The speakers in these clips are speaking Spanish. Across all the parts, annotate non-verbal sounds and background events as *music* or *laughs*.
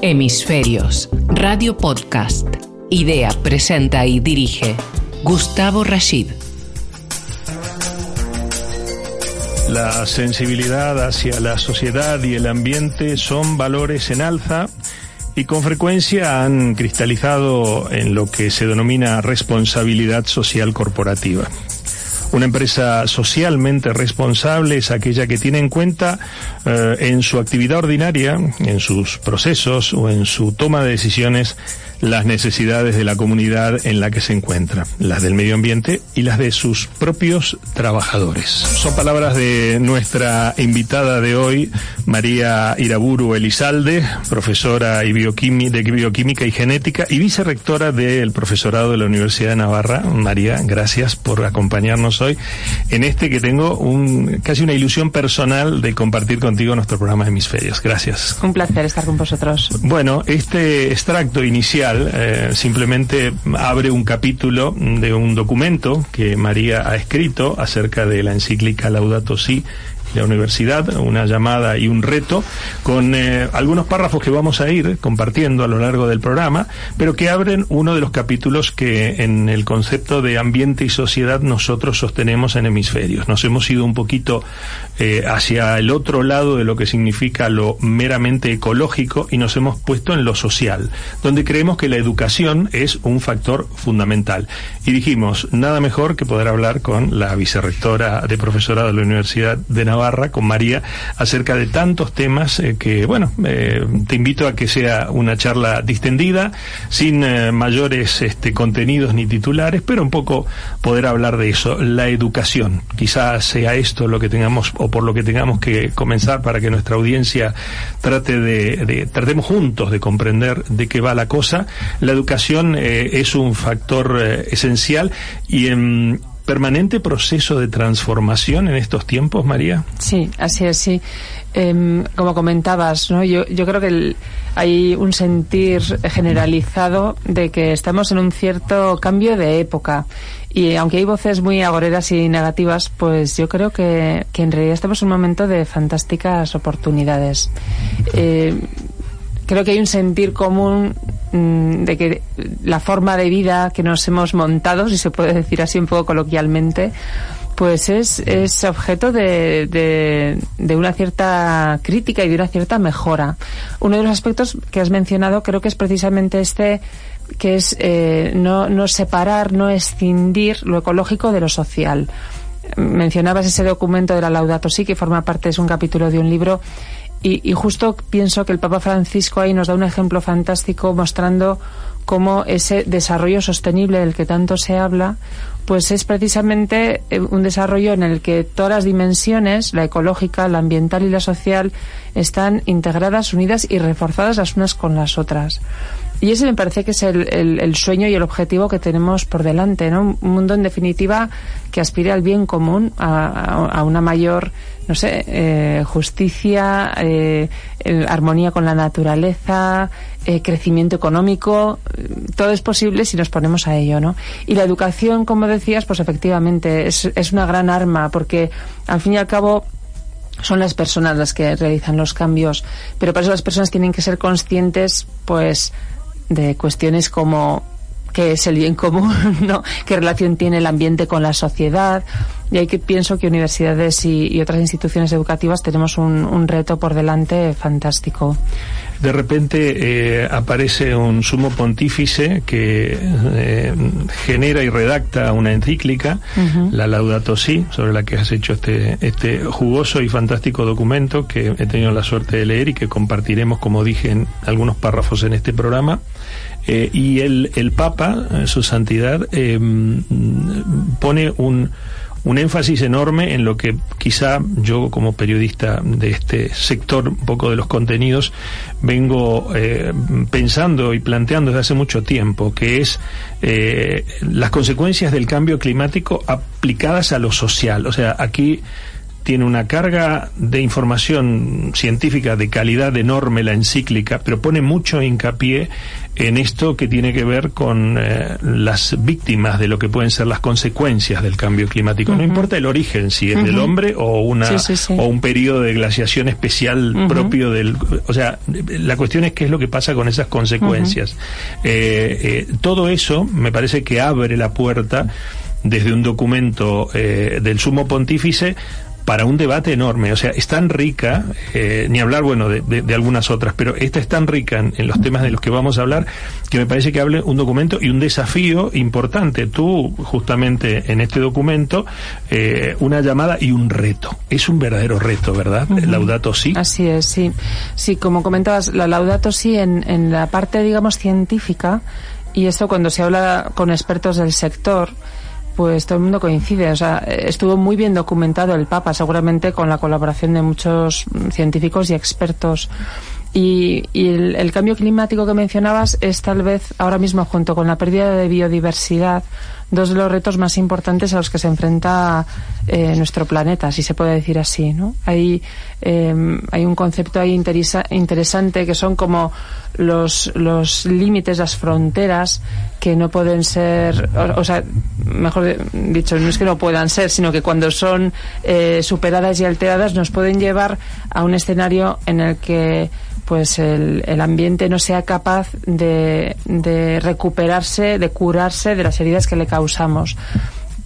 Hemisferios, Radio Podcast. Idea, presenta y dirige Gustavo Rashid. La sensibilidad hacia la sociedad y el ambiente son valores en alza y con frecuencia han cristalizado en lo que se denomina responsabilidad social corporativa. Una empresa socialmente responsable es aquella que tiene en cuenta eh, en su actividad ordinaria, en sus procesos o en su toma de decisiones las necesidades de la comunidad en la que se encuentra, las del medio ambiente y las de sus propios trabajadores. Son palabras de nuestra invitada de hoy, María Iraburu Elizalde, profesora de bioquímica y genética y vicerrectora del profesorado de la Universidad de Navarra. María, gracias por acompañarnos hoy en este que tengo un, casi una ilusión personal de compartir contigo nuestro programa de Hemisferios. Gracias. Un placer estar con vosotros. Bueno, este extracto inicial eh, simplemente abre un capítulo de un documento que María ha escrito acerca de la encíclica Laudato Si la universidad, una llamada y un reto, con eh, algunos párrafos que vamos a ir compartiendo a lo largo del programa, pero que abren uno de los capítulos que en el concepto de ambiente y sociedad nosotros sostenemos en hemisferios. Nos hemos ido un poquito eh, hacia el otro lado de lo que significa lo meramente ecológico y nos hemos puesto en lo social, donde creemos que la educación es un factor fundamental. Y dijimos, nada mejor que poder hablar con la vicerrectora de profesorado de la Universidad de Navarra, Barra con María acerca de tantos temas eh, que, bueno, eh, te invito a que sea una charla distendida, sin eh, mayores este, contenidos ni titulares, pero un poco poder hablar de eso, la educación. Quizás sea esto lo que tengamos o por lo que tengamos que comenzar para que nuestra audiencia trate de, tratemos juntos de comprender de qué va la cosa. La educación es un factor esencial y en permanente proceso de transformación en estos tiempos, María? Sí, así es, sí. Em, como comentabas, ¿no? yo, yo creo que hay un sentir generalizado de que estamos en un cierto cambio de época. Y aunque hay voces muy agoreras y negativas, pues yo creo que, que en realidad estamos en un momento de fantásticas oportunidades. Eh, creo que hay un sentir común mm, de que la forma de vida que nos hemos montado, si se puede decir así un poco coloquialmente, pues es, es objeto de, de, una cierta crítica y de una cierta mejora. Uno de los aspectos que has mencionado creo que es precisamente este que es eh, no, no separar, no escindir lo ecológico de lo social. Mencionabas ese documento de la Laudato Si, que forma parte, es un capítulo de un libro y, justo pienso que el Papa Francisco ahí nos da un ejemplo fantástico mostrando cómo ese desarrollo sostenible del que tanto se habla, pues es precisamente eh, un desarrollo en el que todas las dimensiones, la ecológica, la ambiental y la social, están integradas, unidas y reforzadas las unas con las otras. Y ese me parece que es el, sueño y el objetivo que tenemos por delante, ¿no? Un mundo, en definitiva, que aspire al bien común, a, una mayor, no sé, eh, justicia, eh, armonía con la naturaleza, eh, crecimiento económico. Todo es posible si nos ponemos a ello, ¿no? Y la educación, como decías, pues efectivamente es, es una gran arma, porque al fin y al cabo son las personas las que realizan los cambios, pero para eso las personas tienen que ser conscientes, pues, de cuestiones como qué es el bien común, *laughs* ¿no? qué relación tiene el ambiente con la sociedad. Y ahí que pienso que universidades y, otras instituciones educativas tenemos un, reto por delante fantástico. De repente eh, aparece un sumo pontífice que eh, genera y redacta una encíclica, la Laudato Si, sobre la que has hecho este, este jugoso y fantástico documento que he tenido la suerte de leer y que compartiremos, como dije, en algunos párrafos en este programa. Eh, y el, el Papa, eh, su santidad, eh, pone un, un énfasis enorme en lo que quizá yo como periodista de este sector, un poco de los contenidos, vengo pensando y planteando desde hace mucho tiempo, que es las consecuencias del cambio climático aplicadas a lo social. O sea, aquí tiene una carga de información científica de calidad enorme la encíclica, pero pone mucho hincapié en esto que tiene que ver con eh, las víctimas de lo que pueden ser las consecuencias del cambio climático. No importa el origen, si es del hombre o una o un periodo de glaciación especial propio del, o sea, la cuestión es qué es lo que pasa con esas consecuencias. Eh, eh, todo eso me parece que abre la puerta desde un documento del sumo pontífice para un debate enorme. O sea, es tan rica, eh, ni hablar, bueno, de, algunas otras, pero esta es tan rica en, los temas de los que vamos a hablar que me parece que hable un documento y un desafío importante. Tú, justamente en este documento, eh, una llamada y un reto. Es un verdadero reto, ¿verdad? Laudato sí. Así es, sí. Sí, como comentabas, la Laudato sí en, en la parte, digamos, científica, y esto cuando se habla con expertos del sector, pues todo el mundo coincide. O sea, estuvo muy bien documentado el Papa, seguramente con la colaboración de muchos científicos y expertos. Y, el, cambio climático que mencionabas es tal vez ahora mismo, junto con la pérdida de biodiversidad, dos de los retos más importantes a los que se enfrenta eh, nuestro planeta, si se puede decir así. ¿no? Hay, em, hay un concepto ahí interesante que son como los, los límites, las fronteras que no pueden ser, o, sea, mejor dicho, no es que no puedan ser, sino que cuando son eh, superadas y alteradas nos pueden llevar a un escenario en el que pues el, el ambiente no sea capaz de, de, recuperarse, de curarse de las heridas que le causamos.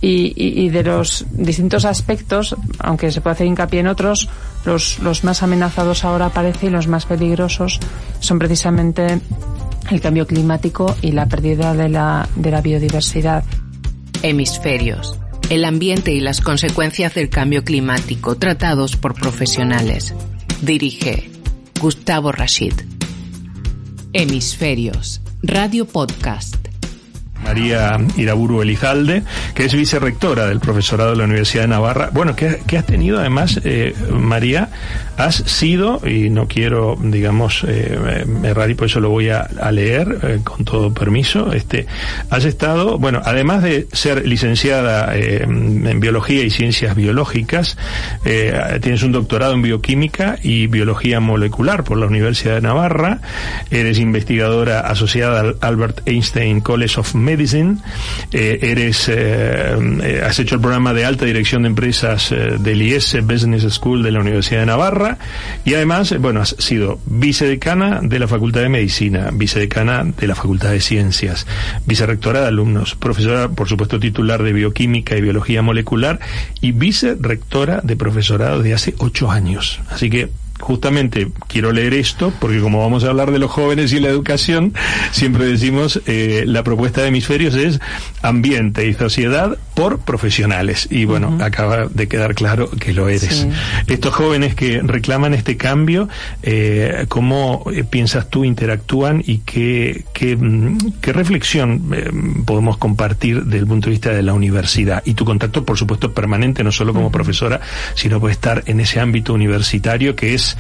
Y, y, de los distintos aspectos, aunque se puede hacer hincapié en otros, los, los más amenazados ahora parece y los más peligrosos son precisamente el cambio climático y la pérdida de la, de la biodiversidad. Hemisferios. El ambiente y las consecuencias del cambio climático tratados por profesionales. Dirige Gustavo Rashid. Hemisferios, Radio Podcast. María Iraburu Elizalde, que es vicerrectora del profesorado de la Universidad de Navarra. Bueno, que, has tenido además, eh, María, has sido, y no quiero, digamos, eh, errar y por eso lo voy a, leer eh, con todo permiso, este, has estado, bueno, además de ser licenciada eh, en Biología y Ciencias Biológicas, tienes un doctorado en Bioquímica y Biología Molecular por la Universidad de Navarra, eres investigadora asociada al Albert Einstein College of Medicine, Medicine, eh, eres, eh, eh, has hecho el programa de alta dirección de empresas del IES Business School de la Universidad de Navarra y además, bueno, has sido vicedecana de la Facultad de Medicina, vicedecana de la Facultad de Ciencias, vicerrectora de alumnos, profesora, por supuesto, titular de Bioquímica y Biología Molecular y vicerrectora de profesorado de hace ocho años. Así que justamente quiero leer esto porque como vamos a hablar de los jóvenes y la educación, siempre decimos eh, la propuesta de hemisferios es ambiente y sociedad por profesionales. Y bueno, acaba de quedar claro que lo eres. Estos jóvenes que reclaman este cambio, eh, ¿cómo eh, piensas tú interactúan y qué, qué, mm, reflexión eh, podemos compartir desde el punto de vista de la universidad? Y tu contacto, por supuesto, permanente, no solo como profesora, sino puede estar en ese ámbito universitario que es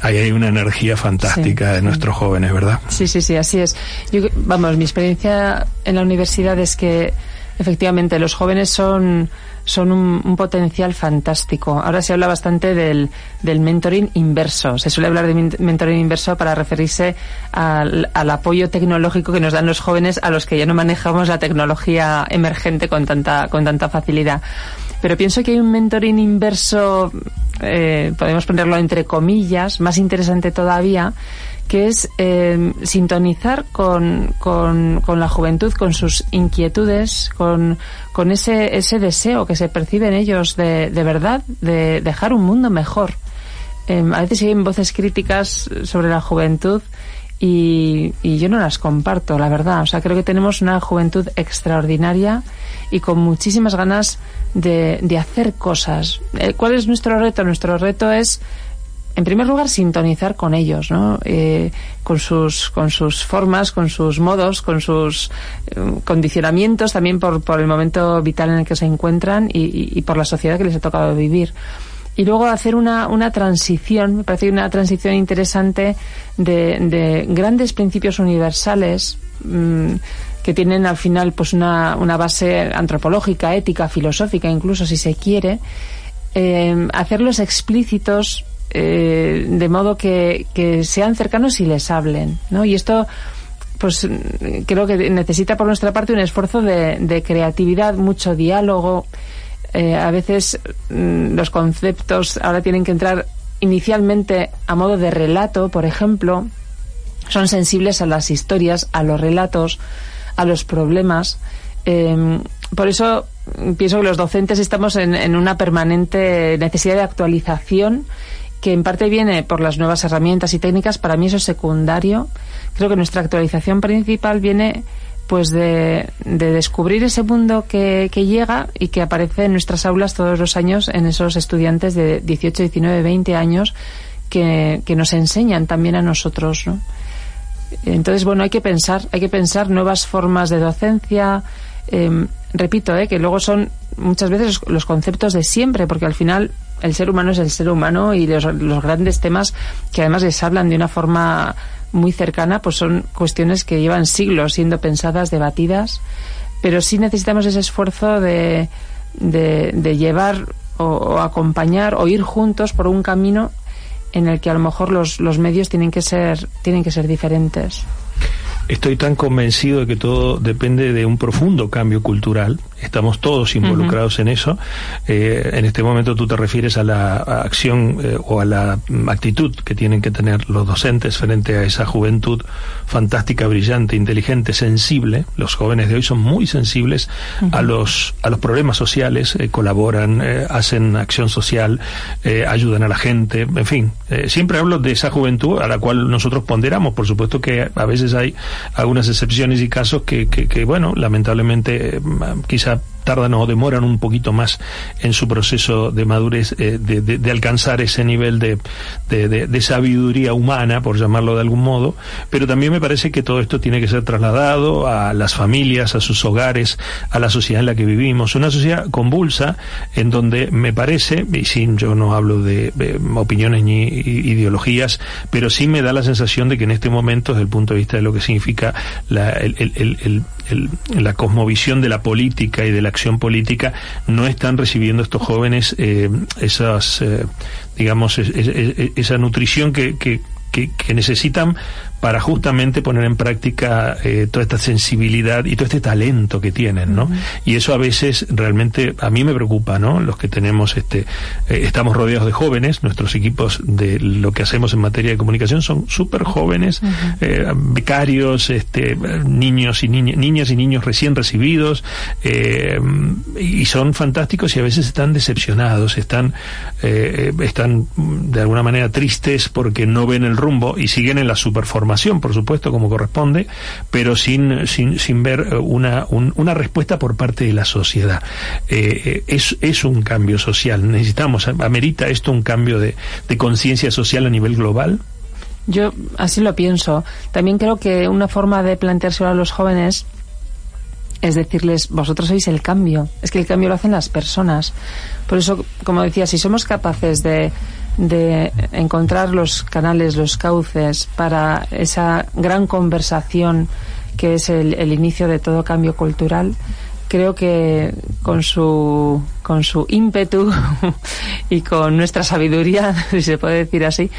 ahí hay una energía fantástica de nuestros jóvenes, ¿verdad? Sí, sí, sí, así es. Yo, vamos, mi experiencia en la universidad es que efectivamente los jóvenes son son un, potencial fantástico. Ahora se habla bastante del, del, mentoring inverso. Se suele hablar de mentoring inverso para referirse al, al, apoyo tecnológico que nos dan los jóvenes a los que ya no manejamos la tecnología emergente con tanta, con tanta facilidad. Pero pienso que hay un mentoring inverso, eh, podemos ponerlo entre comillas, más interesante todavía, que es eh, sintonizar con, con, con, la juventud, con sus inquietudes, con, con ese, ese deseo que se percibe en ellos de, de verdad, de dejar un mundo mejor. Eh, a veces hay voces críticas sobre la juventud y, y, yo no las comparto, la verdad. O sea, creo que tenemos una juventud extraordinaria y con muchísimas ganas de, de hacer cosas. Eh, ¿Cuál es nuestro reto? Nuestro reto es en primer lugar, sintonizar con ellos, ¿no? Eh, con, sus, con sus formas, con sus modos, con sus eh, condicionamientos, también por, el momento vital en el que se encuentran y, por la sociedad que les ha tocado vivir y luego hacer una, transición, me parece una transición interesante de, de grandes principios universales mmm, que tienen al final pues una, una base antropológica, ética, filosófica, incluso si se quiere, eh, hacerlos explícitos eh, de modo que, sean cercanos y les hablen, ¿no? Y esto pues creo que necesita por nuestra parte un esfuerzo de, creatividad, mucho diálogo. Eh, a veces mm, los conceptos ahora tienen que entrar inicialmente a modo de relato, por ejemplo, son sensibles a las historias, a los relatos, a los problemas. Em, por eso pienso que los docentes estamos en, una permanente necesidad de actualización que en parte viene por las nuevas herramientas y técnicas. Para mí eso es secundario. Creo que nuestra actualización principal viene pues de, descubrir ese mundo que, llega y que aparece en nuestras aulas todos los años en esos estudiantes de 18, 19, 20 años que, que nos enseñan también a nosotros, ¿no? Entonces, bueno, hay que pensar, hay que pensar nuevas formas de docencia. Em, repito, eh, que luego son muchas veces los conceptos de siempre, porque al final el ser humano es el ser humano y los, grandes temas que además les hablan de una forma muy cercana, pues son cuestiones que llevan siglos siendo pensadas, debatidas, pero sí necesitamos ese esfuerzo de, de, llevar o, acompañar o ir juntos por un camino en el que a lo mejor los, los medios tienen que ser tienen que ser diferentes. Estoy tan convencido de que todo depende de un profundo cambio cultural estamos todos involucrados en eso. Eh, en este momento tú te refieres a la acción eh, o a la actitud que tienen que tener los docentes frente a esa juventud fantástica, brillante, inteligente, sensible. Los jóvenes de hoy son muy sensibles a los a los problemas sociales, eh, colaboran, hacen acción social, ayudan a la gente, en fin. siempre hablo de esa juventud a la cual nosotros ponderamos. Por supuesto que a veces hay algunas excepciones y casos que, que, que bueno, lamentablemente quizá tardan o demoran un poquito más en su proceso de madurez, eh, de, alcanzar ese nivel de, de, sabiduría humana, por llamarlo de algún modo, pero también me parece que todo esto tiene que ser trasladado a las familias, a sus hogares, a la sociedad en la que vivimos, una sociedad convulsa en donde me parece, y sin yo no hablo de, opiniones ni ideologías, pero sí me da la sensación de que en este momento, desde el punto de vista de lo que significa la, el, la cosmovisión de la política y de la acción política, no están recibiendo estos jóvenes eh, esas, eh, digamos, esa nutrición que, que, necesitan para justamente poner en práctica eh, toda esta sensibilidad y todo este talento que tienen, ¿no? Y eso a veces realmente a mí me preocupa, ¿no? Los que tenemos este, eh, estamos rodeados de jóvenes, nuestros equipos de lo que hacemos en materia de comunicación son súper jóvenes, eh, becarios, este, niños y niñas y niños recién recibidos, y son fantásticos y a veces están decepcionados, están, están de alguna manera tristes porque no ven el rumbo y siguen en la superformación, por supuesto, como corresponde, pero sin, sin, sin ver eh, una, una respuesta por parte de la sociedad. Eh, eh, es, es un cambio social. Necesitamos, amerita esto un cambio de, de conciencia social a nivel global. Yo así lo pienso. También creo que una forma de planteárselo a los jóvenes es decirles, vosotros sois el cambio. Es que el cambio lo hacen las personas. Por eso, como decía, si somos capaces de de encontrar los canales, los cauces para esa gran conversación que es el, inicio de todo cambio cultural, creo que con su, con su ímpetu *laughs* y con nuestra sabiduría, *laughs* si se puede decir así,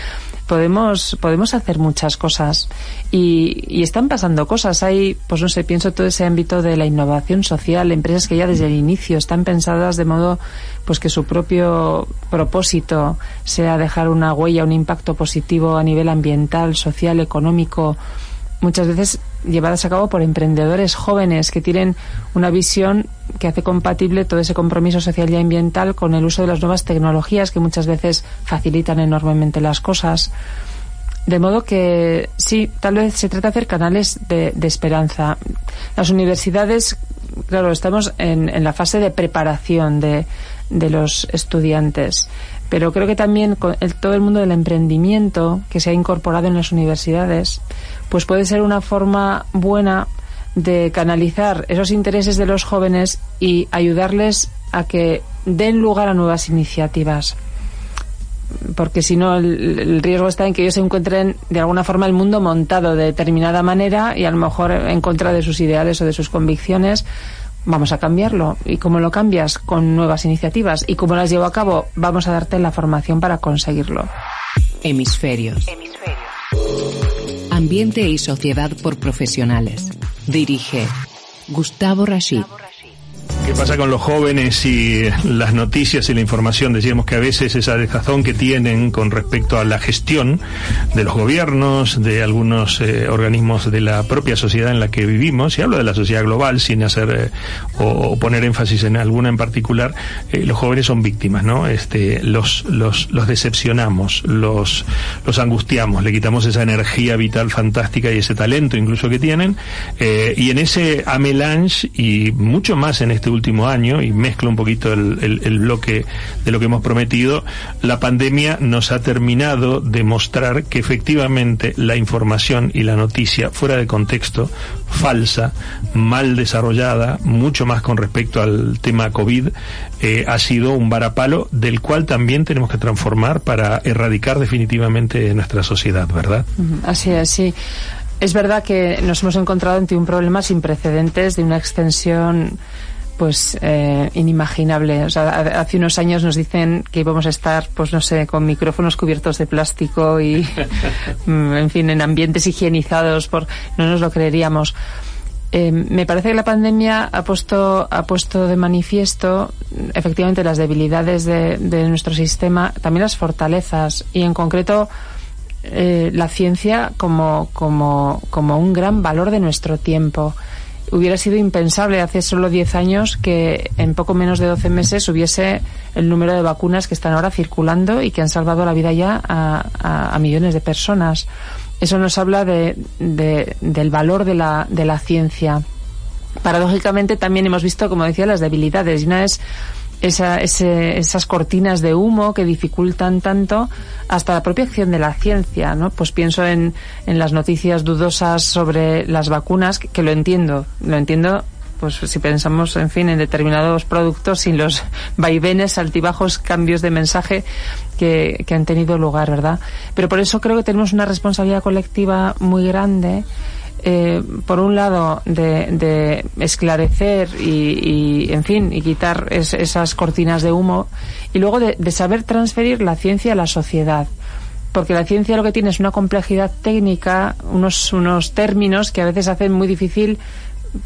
podemos, podemos hacer muchas cosas y, y, están pasando cosas. Hay, pues no sé, pienso todo ese ámbito de la innovación social, empresas que ya desde el inicio están pensadas de modo pues que su propio propósito sea dejar una huella, un impacto positivo a nivel ambiental, social, económico, muchas veces llevadas a cabo por emprendedores jóvenes que tienen una visión que hace compatible todo ese compromiso social y ambiental con el uso de las nuevas tecnologías que muchas veces facilitan enormemente las cosas. De modo que sí, tal vez se trata de hacer canales de, esperanza. Las universidades, claro, estamos en, la fase de preparación de los estudiantes pero creo que también todo el mundo del emprendimiento que se ha incorporado en las universidades, pues puede ser una forma buena de canalizar esos intereses de los jóvenes y ayudarles a que den lugar a nuevas iniciativas. Porque si no, el, riesgo está en que ellos se encuentren de alguna forma el mundo montado de determinada manera y a lo mejor en contra de sus ideales o de sus convicciones vamos a cambiarlo. ¿Y cómo lo cambias? Con nuevas iniciativas. ¿Y cómo las llevo a cabo? Vamos a darte la formación para conseguirlo. Hemisferios. Ambiente y sociedad por profesionales. Dirige Gustavo Rashid. ¿Qué pasa con los jóvenes y las noticias y la información? Decíamos que a veces esa desazón que tienen con respecto a la gestión de los gobiernos, de algunos eh, organismos de la propia sociedad en la que vivimos, y hablo de la sociedad global sin hacer eh, o, poner énfasis en alguna en particular, eh, los jóvenes son víctimas, ¿no? Este, los, los, los decepcionamos, los, los angustiamos, le quitamos esa energía vital fantástica y ese talento incluso que tienen, y en ese amelange y mucho más en este último año, y mezclo un poquito el, bloque de lo que hemos prometido, la pandemia nos ha terminado de mostrar que efectivamente la información y la noticia fuera de contexto, falsa, mal desarrollada, mucho más con respecto al tema COVID, eh, ha sido un varapalo del cual también tenemos que transformar para erradicar definitivamente nuestra sociedad, ¿verdad? Así es, sí. Es verdad que nos hemos encontrado ante un problema sin precedentes de una extensión pues eh, inimaginable. O sea, hace unos años nos dicen que íbamos a estar, pues no sé, con micrófonos cubiertos de plástico y, *laughs* mm, en fin, en ambientes higienizados, por, no nos lo creeríamos. Eh, me parece que la pandemia ha puesto, ha puesto de manifiesto efectivamente las debilidades de, nuestro sistema, también las fortalezas y en concreto eh, la ciencia como, como, como un gran valor de nuestro tiempo hubiera sido impensable hace solo 10 años que en poco menos de 12 meses hubiese el número de vacunas que están ahora circulando y que han salvado la vida ya a, millones de personas. Eso nos habla de, del valor de la, de la ciencia. Paradójicamente también hemos visto, como decía, las debilidades. Y una es esa, esas cortinas de humo que dificultan tanto hasta la propia acción de la ciencia, ¿no? Pues pienso en, en las noticias dudosas sobre las vacunas, que, lo entiendo, lo entiendo pues si pensamos, en fin, en determinados productos sin los *laughs* vaivenes, altibajos, cambios de mensaje que, que han tenido lugar, ¿verdad? Pero por eso creo que tenemos una responsabilidad colectiva muy grande eh, por un lado, de, esclarecer y, en fin, y quitar esas cortinas de humo, y luego de, saber transferir la ciencia a la sociedad. Porque la ciencia lo que tiene es una complejidad técnica, unos, unos términos que a veces hacen muy difícil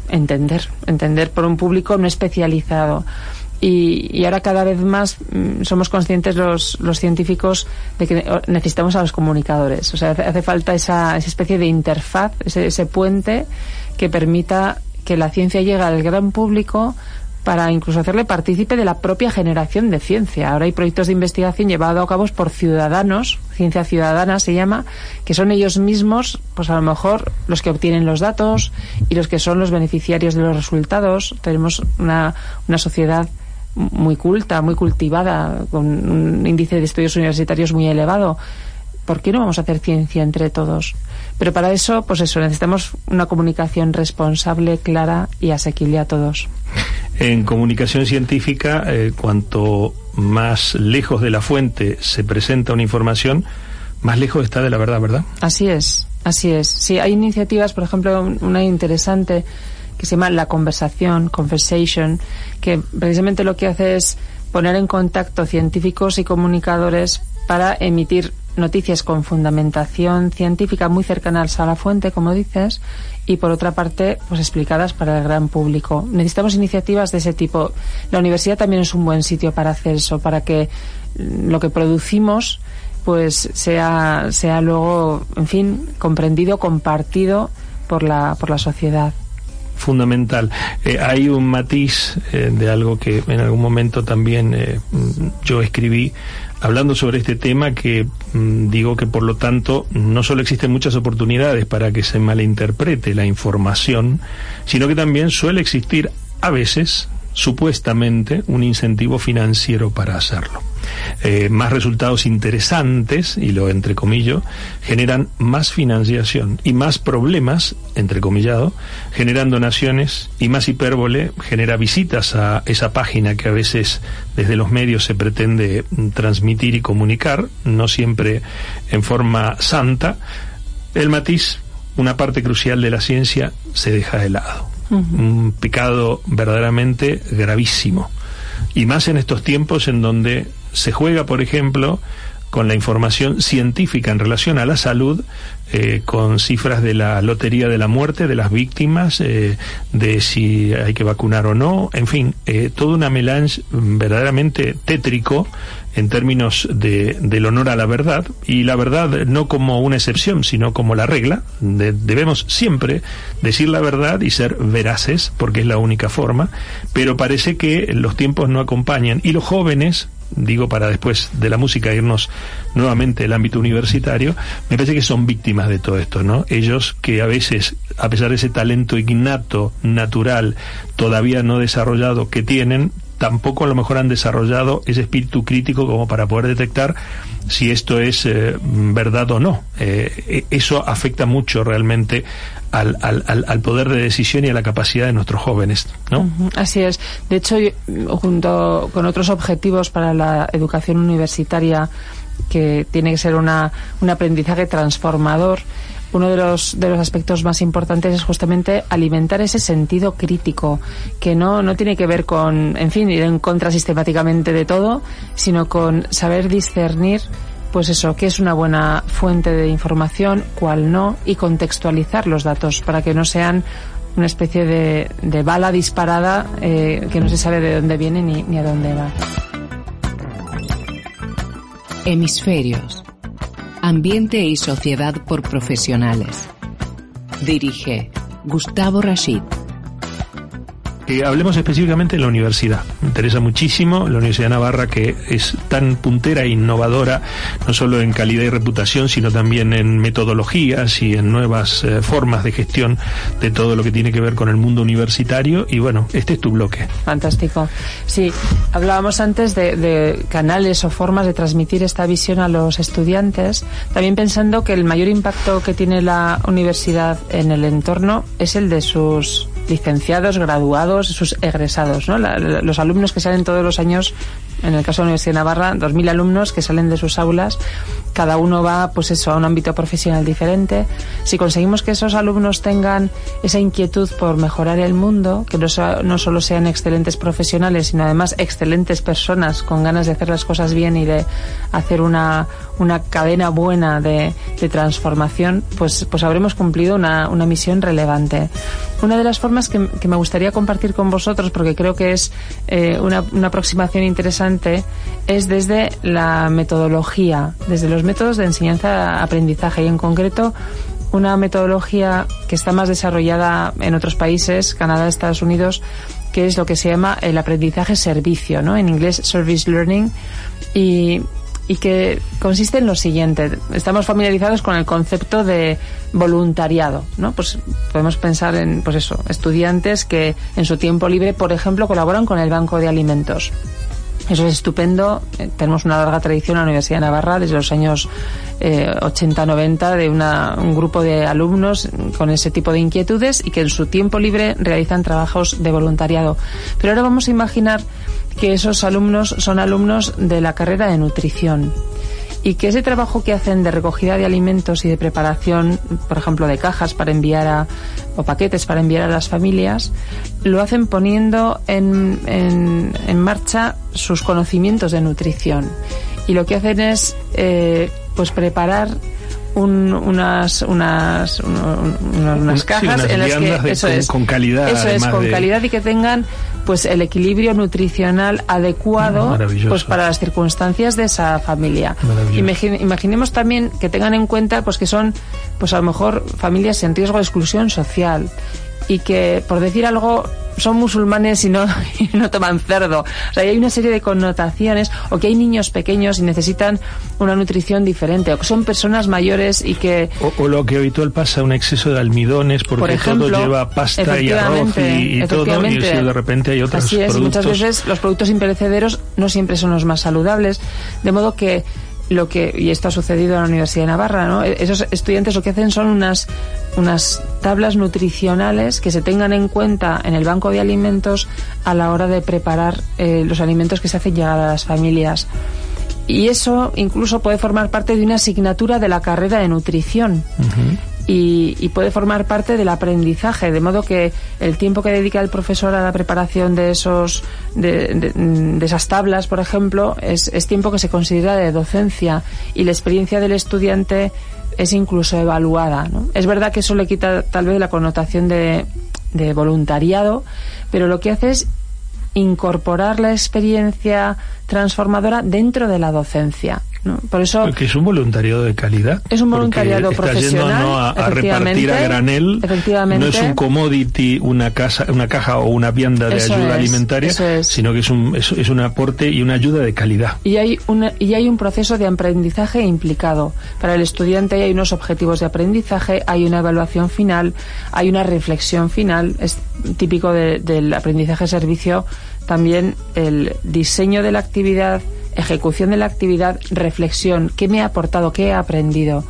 entender, entender por un público no especializado. Y, ahora cada vez más mm, somos conscientes los, los, científicos de que necesitamos a los comunicadores. O sea, hace, falta esa, esa, especie de interfaz, ese, ese, puente que permita que la ciencia llegue al gran público para incluso hacerle partícipe de la propia generación de ciencia. Ahora hay proyectos de investigación llevados a cabo por ciudadanos, ciencia ciudadana se llama, que son ellos mismos, pues a lo mejor los que obtienen los datos y los que son los beneficiarios de los resultados. Tenemos una sociedad muy culta, muy cultivada, con un índice de estudios universitarios muy elevado. ¿Por qué no vamos a hacer ciencia entre todos? Pero para eso, pues eso, necesitamos una comunicación responsable, clara y asequible a todos. En comunicación científica, eh, cuanto más lejos de la fuente se presenta una información, más lejos está de la verdad, ¿verdad? Así es, así es. Sí, hay iniciativas, por ejemplo, una interesante que se llama La Conversación, Conversation, que precisamente lo que hace es poner en contacto científicos y comunicadores para emitir noticias con fundamentación científica muy cercanas a la fuente, como dices, y por otra parte, pues explicadas para el gran público. Necesitamos iniciativas de ese tipo. La universidad también es un buen sitio para hacer eso, para que lo que producimos pues sea, sea luego, en fin, comprendido, compartido por la, por la sociedad fundamental. Eh, hay un matiz eh, de algo que en algún momento también eh, yo escribí hablando sobre este tema que mm, digo que por lo tanto no solo existen muchas oportunidades para que se malinterprete la información, sino que también suele existir a veces supuestamente un incentivo financiero para hacerlo. Eh, más resultados interesantes, y lo entrecomillo, generan más financiación y más problemas, entrecomillado, generan donaciones y más hipérbole genera visitas a esa página que a veces desde los medios se pretende transmitir y comunicar, no siempre en forma santa. El matiz, una parte crucial de la ciencia, se deja de lado un pecado verdaderamente gravísimo. Y más en estos tiempos en donde se juega, por ejemplo, con la información científica en relación a la salud, eh, con cifras de la lotería de la muerte de las víctimas, eh, de si hay que vacunar o no, en fin, eh, toda una melange verdaderamente tétrico en términos de, del honor a la verdad, y la verdad no como una excepción, sino como la regla. debemos siempre decir la verdad y ser veraces, porque es la única forma, pero parece que los tiempos no acompañan, y los jóvenes digo para después de la música irnos nuevamente al ámbito universitario, me parece que son víctimas de todo esto, ¿no? Ellos que a veces, a pesar de ese talento innato, natural, todavía no desarrollado que tienen, tampoco a lo mejor han desarrollado ese espíritu crítico como para poder detectar si esto es eh, verdad o no. Eh, e, eso afecta mucho realmente al, al, al, poder de decisión y a la capacidad de nuestros jóvenes, ¿no? Así es. De hecho, junto con otros objetivos para la educación universitaria, que tiene que ser una, un aprendizaje transformador, uno de los, de los aspectos más importantes es justamente alimentar ese sentido crítico, que no, no tiene que ver con, en fin, ir en contra sistemáticamente de todo, sino con saber discernir pues eso, qué es una buena fuente de información, cuál no, y contextualizar los datos para que no sean una especie de, de bala disparada eh, que no se sabe de dónde viene ni, ni a dónde va. Hemisferios. Ambiente y sociedad por profesionales. Dirige Gustavo Rashid hablemos específicamente de la universidad. Me interesa muchísimo la Universidad de Navarra, que es tan puntera e innovadora, no solo en calidad y reputación, sino también en metodologías y en nuevas eh, formas de gestión de todo lo que tiene que ver con el mundo universitario. Y bueno, este es tu bloque. Fantástico. Sí, hablábamos antes de, de canales o formas de transmitir esta visión a los estudiantes, también pensando que el mayor impacto que tiene la universidad en el entorno es el de sus licenciados, graduados, sus egresados, ¿no? los alumnos que salen todos los años en el caso de la Universidad de Navarra, 2.000 alumnos que salen de sus aulas, cada uno va pues eso, a un ámbito profesional diferente. Si conseguimos que esos alumnos tengan esa inquietud por mejorar el mundo, que no, no solo sean excelentes profesionales, sino además excelentes personas con ganas de hacer las cosas bien y de hacer una, una cadena buena de, de transformación, pues, pues habremos cumplido una, una misión relevante. Una de las formas que, que, me gustaría compartir con vosotros, porque creo que es eh, una, una aproximación interesante, es desde la metodología, desde los métodos de enseñanza-aprendizaje y en concreto una metodología que está más desarrollada en otros países, Canadá, Estados Unidos, que es lo que se llama el aprendizaje servicio, ¿no? En inglés service learning y, y que consiste en lo siguiente. Estamos familiarizados con el concepto de voluntariado, ¿no? Pues podemos pensar en, pues eso, estudiantes que en su tiempo libre, por ejemplo, colaboran con el banco de alimentos eso es estupendo. Eh, tenemos una larga tradición en la Universidad de Navarra desde los años 80-90 eh, de un grupo de alumnos con ese tipo de inquietudes y que en su tiempo libre realizan trabajos de voluntariado. Pero ahora vamos a imaginar que esos alumnos son alumnos de la carrera de nutrición y que ese trabajo que hacen de recogida de alimentos y de preparación, por ejemplo, de cajas para enviar a, o paquetes para enviar a las familias, lo hacen poniendo en, en, marcha sus conocimientos de nutrición. Y lo que hacen es eh, pues preparar unas unas unas cajas en las que eso es con calidad eso es con calidad y que tengan pues el equilibrio nutricional adecuado pues para las circunstancias de esa familia. Imaginemos también que tengan en cuenta pues que son pues a lo mejor familias en riesgo de exclusión social y que, por decir algo, son musulmanes y no, *laughs* no toman cerdo. O sea, hay una serie de connotaciones, o que hay niños pequeños y necesitan una nutrición diferente, o que son personas mayores y que... O, lo que habitual pasa, un exceso de almidones, porque todo lleva pasta y arroz y, todo, y de repente hay otros así es, muchas veces los productos imperecederos no siempre son los más saludables, de modo que lo que y esto ha sucedido en la Universidad de Navarra, ¿no? E-, esos estudiantes lo que hacen son unas unas tablas nutricionales que se tengan en cuenta en el banco de alimentos a la hora de preparar eh, los alimentos que se hacen llegar a las familias. Y eso incluso puede formar parte de una asignatura de la carrera de nutrición. Y, puede formar parte del aprendizaje, de modo que el tiempo que dedica el profesor a la preparación de esos de, esas tablas, por ejemplo, es, es tiempo que se considera de docencia y la experiencia del estudiante es incluso evaluada. ¿no? Es verdad que eso le quita tal vez la connotación de, de voluntariado, pero lo que hace es incorporar la experiencia transformadora dentro de la docencia. Por eso que es un voluntariado de calidad. Es un voluntariado está profesional. Yendo, a, repartir a granel. No es un commodity, una casa, una caja o una vianda de ayuda alimentaria, sino que es un, es, es, un aporte y una ayuda de calidad. Y hay, una, y hay un proceso de aprendizaje implicado. Para el estudiante hay unos objetivos de aprendizaje, hay una evaluación final, hay una reflexión final. Es típico del aprendizaje servicio también el diseño de la actividad ejecución de la actividad, reflexión, qué me ha aportado, qué he aprendido.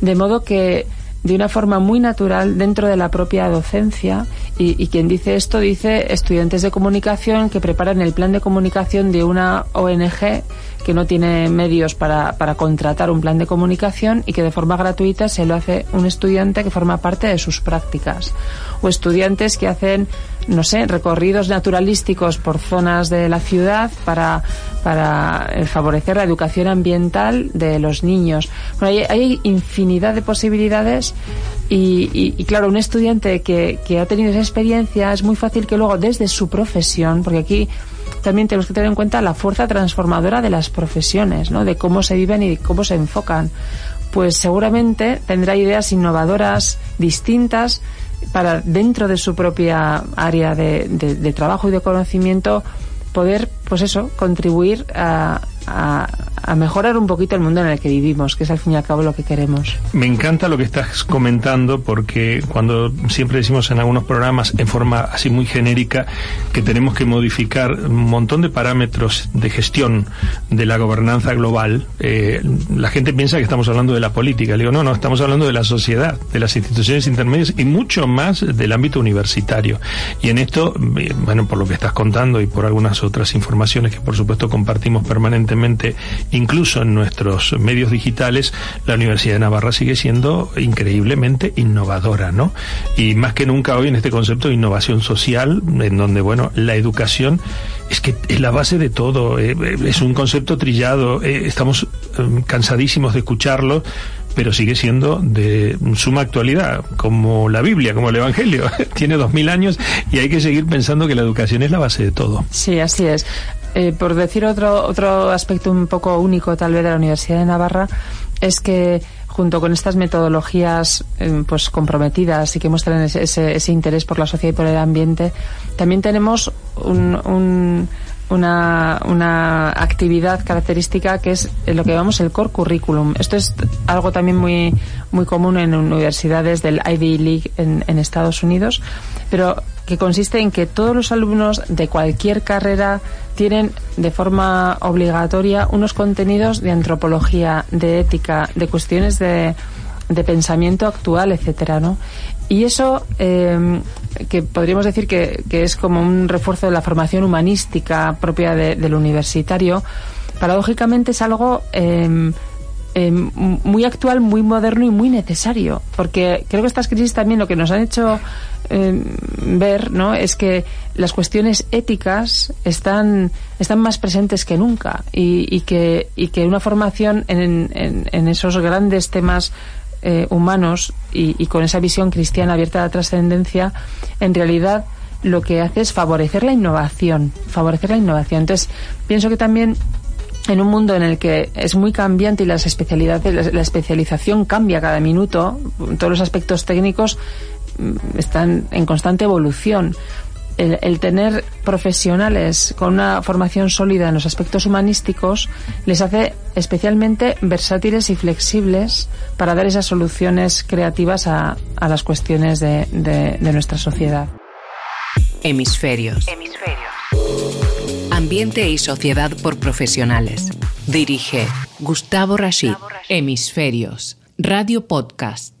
De modo que de una forma muy natural dentro de la propia docencia y, quien dice esto dice estudiantes de comunicación que preparan el plan de comunicación de una ONG que no tiene medios para, para contratar un plan de comunicación y que de forma gratuita se lo hace un estudiante que forma parte de sus prácticas. O estudiantes que hacen, no sé, recorridos naturalísticos por zonas de la ciudad para, para eh, favorecer la educación ambiental de los niños. Bueno, hay, infinidad de posibilidades y, y, claro, un estudiante que, que ha tenido esa experiencia es muy fácil que luego desde su profesión, porque aquí también tenemos que tener en cuenta la fuerza transformadora de las profesiones, ¿no? de cómo se viven y cómo se enfocan. Pues seguramente tendrá ideas innovadoras, distintas, para dentro de su propia área de, de trabajo y de conocimiento poder, pues eso, contribuir a, a, mejorar un poquito el mundo en el que vivimos, que es al fin y al cabo lo que queremos. Me encanta lo que estás comentando porque cuando siempre decimos en algunos programas en forma así muy genérica que tenemos que modificar un montón de parámetros de gestión de la gobernanza global, eh, la gente piensa que estamos hablando de la política. Le digo, no, no, estamos hablando de la sociedad, de las instituciones intermedias y mucho más del ámbito universitario. Y en esto, eh, bueno, por lo que estás contando y por algunas otras informaciones que por supuesto compartimos permanentemente, incluso en nuestros medios digitales, la Universidad de Navarra sigue siendo increíblemente innovadora, ¿no? Y más que nunca hoy en este concepto de innovación social, en donde, bueno, la educación es que es la base de todo, eh, es un concepto trillado, eh, estamos cansadísimos de escucharlo, pero sigue siendo de suma actualidad, como la Biblia, como el Evangelio. *laughs* Tiene dos mil años y hay que seguir pensando que la educación es la base de todo. Sí, así es. Eh, por decir otro, otro aspecto un poco único tal vez de la Universidad de Navarra, es que junto con estas metodologías eh, pues comprometidas y que muestran ese, ese, interés por la sociedad y por el ambiente, también tenemos un, una, una, actividad característica que es lo que llamamos el core curriculum. Esto es algo también muy, muy común en universidades del Ivy League en, en Estados Unidos, pero que consiste en que todos los alumnos de cualquier carrera tienen de forma obligatoria unos contenidos de antropología, de ética, de cuestiones de, de pensamiento actual, etcétera, ¿no? Y eso, eh, que podríamos decir que, que, es como un refuerzo de la formación humanística propia del universitario, paradójicamente es algo eh, muy actual, muy moderno y muy necesario, porque creo que estas crisis también lo que nos han hecho eh, ver, ¿no? Es que las cuestiones éticas están están más presentes que nunca y, que y que una formación en, en, esos grandes temas eh, humanos y, y con esa visión cristiana abierta a la trascendencia, en realidad lo que hace es favorecer la innovación, favorecer la innovación. Entonces, pienso que también en un mundo en el que es muy cambiante y las especialidades, la especialización cambia cada minuto, todos los aspectos técnicos mm, están en constante evolución. El, tener profesionales con una formación sólida en los aspectos humanísticos les hace especialmente versátiles y flexibles para dar esas soluciones creativas a, las cuestiones de, de nuestra sociedad. Hemisferios. Hemisferios. Ambiente y Sociedad por Profesionales. Dirige Gustavo Rashid. Hemisferios. Radio Podcast.